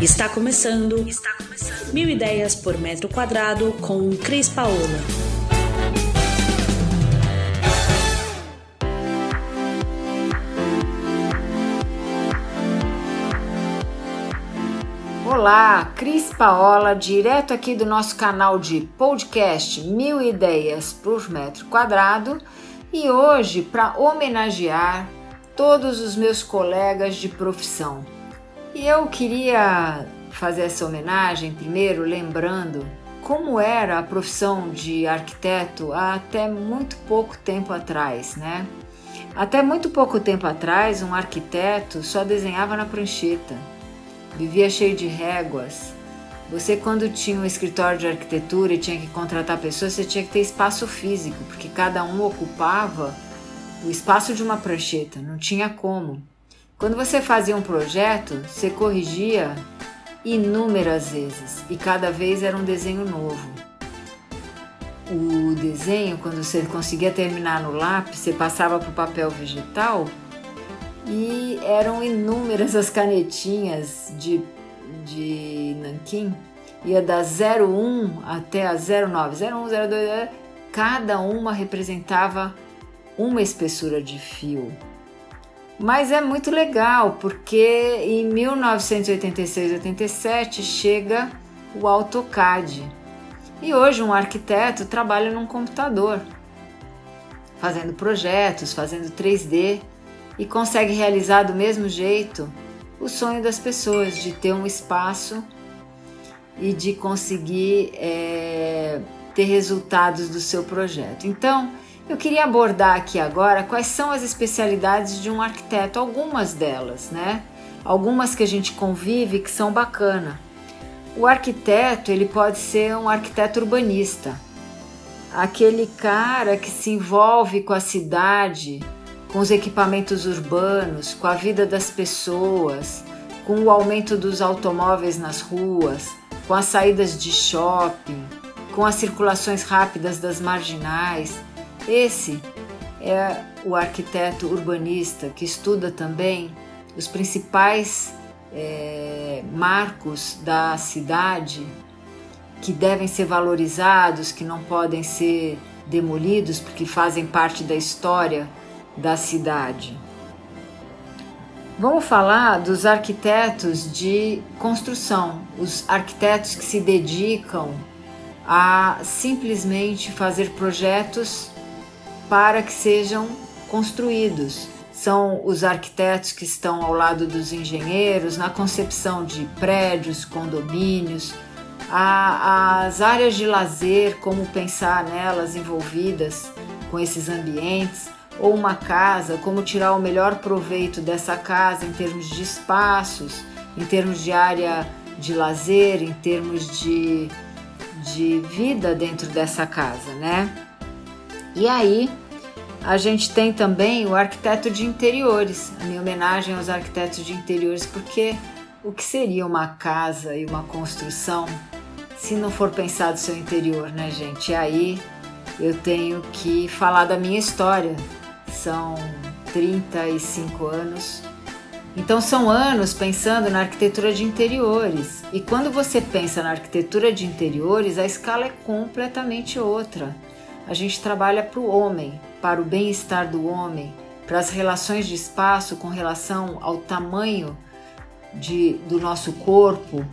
Está começando. Está começando. Mil ideias por metro quadrado com Cris Paola. Olá, Cris Paola, direto aqui do nosso canal de podcast Mil Ideias por Metro Quadrado e hoje para homenagear todos os meus colegas de profissão. E eu queria fazer essa homenagem primeiro lembrando como era a profissão de arquiteto até muito pouco tempo atrás, né? Até muito pouco tempo atrás, um arquiteto só desenhava na prancheta, vivia cheio de réguas. Você, quando tinha um escritório de arquitetura e tinha que contratar pessoas, você tinha que ter espaço físico, porque cada um ocupava o espaço de uma prancheta, não tinha como. Quando você fazia um projeto, você corrigia inúmeras vezes e cada vez era um desenho novo. O desenho, quando você conseguia terminar no lápis, você passava para o papel vegetal e eram inúmeras as canetinhas de, de nanquim, ia da 01 até a 09, 01, 02, cada uma representava uma espessura de fio. Mas é muito legal porque em 1986-87 chega o AutoCAD. E hoje um arquiteto trabalha num computador, fazendo projetos, fazendo 3D e consegue realizar do mesmo jeito o sonho das pessoas de ter um espaço e de conseguir é, ter resultados do seu projeto. Então, eu queria abordar aqui agora quais são as especialidades de um arquiteto, algumas delas, né? Algumas que a gente convive que são bacana. O arquiteto, ele pode ser um arquiteto urbanista. Aquele cara que se envolve com a cidade, com os equipamentos urbanos, com a vida das pessoas, com o aumento dos automóveis nas ruas, com as saídas de shopping, com as circulações rápidas das marginais esse é o arquiteto urbanista que estuda também os principais é, marcos da cidade que devem ser valorizados, que não podem ser demolidos porque fazem parte da história da cidade. Vamos falar dos arquitetos de construção, os arquitetos que se dedicam a simplesmente fazer projetos para que sejam construídos. São os arquitetos que estão ao lado dos engenheiros na concepção de prédios, condomínios, as áreas de lazer, como pensar nelas envolvidas com esses ambientes, ou uma casa, como tirar o melhor proveito dessa casa em termos de espaços, em termos de área de lazer, em termos de, de vida dentro dessa casa, né? E aí a gente tem também o arquiteto de interiores, a minha homenagem aos arquitetos de interiores, porque o que seria uma casa e uma construção se não for pensado seu interior, né, gente? E aí eu tenho que falar da minha história. São 35 anos. Então são anos pensando na arquitetura de interiores. E quando você pensa na arquitetura de interiores, a escala é completamente outra a gente trabalha para o homem, para o bem-estar do homem, para as relações de espaço com relação ao tamanho de, do nosso corpo,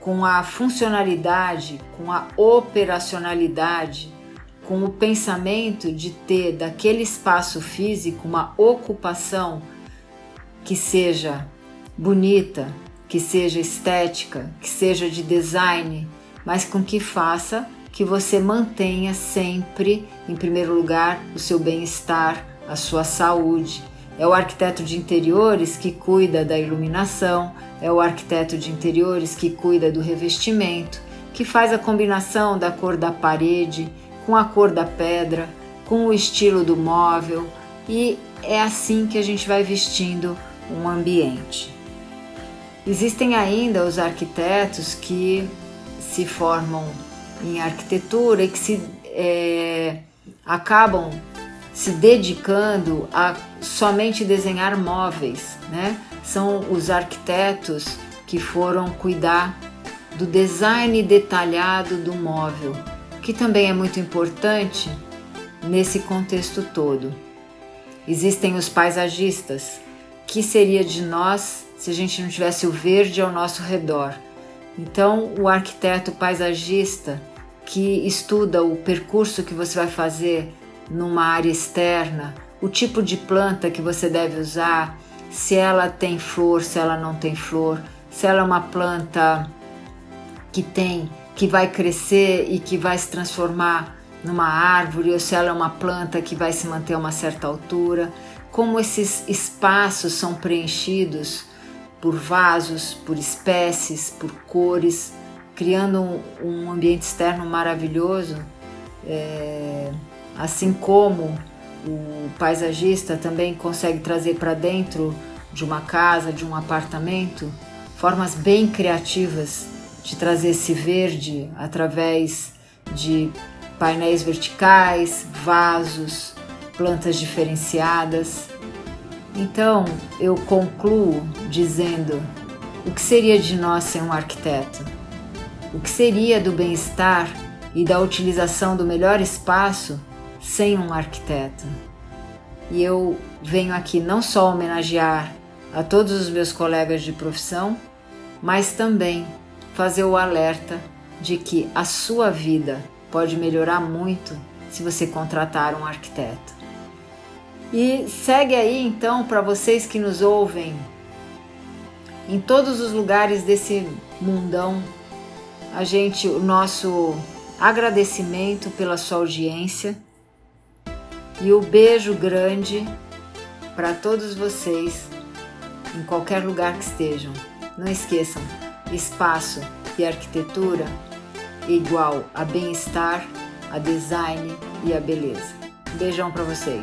com a funcionalidade, com a operacionalidade, com o pensamento de ter daquele espaço físico uma ocupação que seja bonita, que seja estética, que seja de design, mas com que faça que você mantenha sempre, em primeiro lugar, o seu bem-estar, a sua saúde. É o arquiteto de interiores que cuida da iluminação, é o arquiteto de interiores que cuida do revestimento, que faz a combinação da cor da parede com a cor da pedra, com o estilo do móvel e é assim que a gente vai vestindo um ambiente. Existem ainda os arquitetos que se formam em arquitetura e que se é, acabam se dedicando a somente desenhar móveis, né? São os arquitetos que foram cuidar do design detalhado do móvel, que também é muito importante nesse contexto todo. Existem os paisagistas, que seria de nós se a gente não tivesse o verde ao nosso redor. Então, o arquiteto paisagista que estuda o percurso que você vai fazer numa área externa, o tipo de planta que você deve usar, se ela tem flor, se ela não tem flor, se ela é uma planta que tem, que vai crescer e que vai se transformar numa árvore, ou se ela é uma planta que vai se manter a uma certa altura, como esses espaços são preenchidos por vasos, por espécies, por cores, criando um, um ambiente externo maravilhoso, é, assim como o paisagista também consegue trazer para dentro de uma casa, de um apartamento, formas bem criativas de trazer esse verde através de painéis verticais, vasos, plantas diferenciadas. Então eu concluo dizendo: o que seria de nós sem um arquiteto? O que seria do bem-estar e da utilização do melhor espaço sem um arquiteto? E eu venho aqui não só homenagear a todos os meus colegas de profissão, mas também fazer o alerta de que a sua vida pode melhorar muito se você contratar um arquiteto. E segue aí então para vocês que nos ouvem em todos os lugares desse mundão, a gente o nosso agradecimento pela sua audiência e o beijo grande para todos vocês em qualquer lugar que estejam. Não esqueçam, espaço e arquitetura igual a bem-estar, a design e a beleza. Beijão para vocês.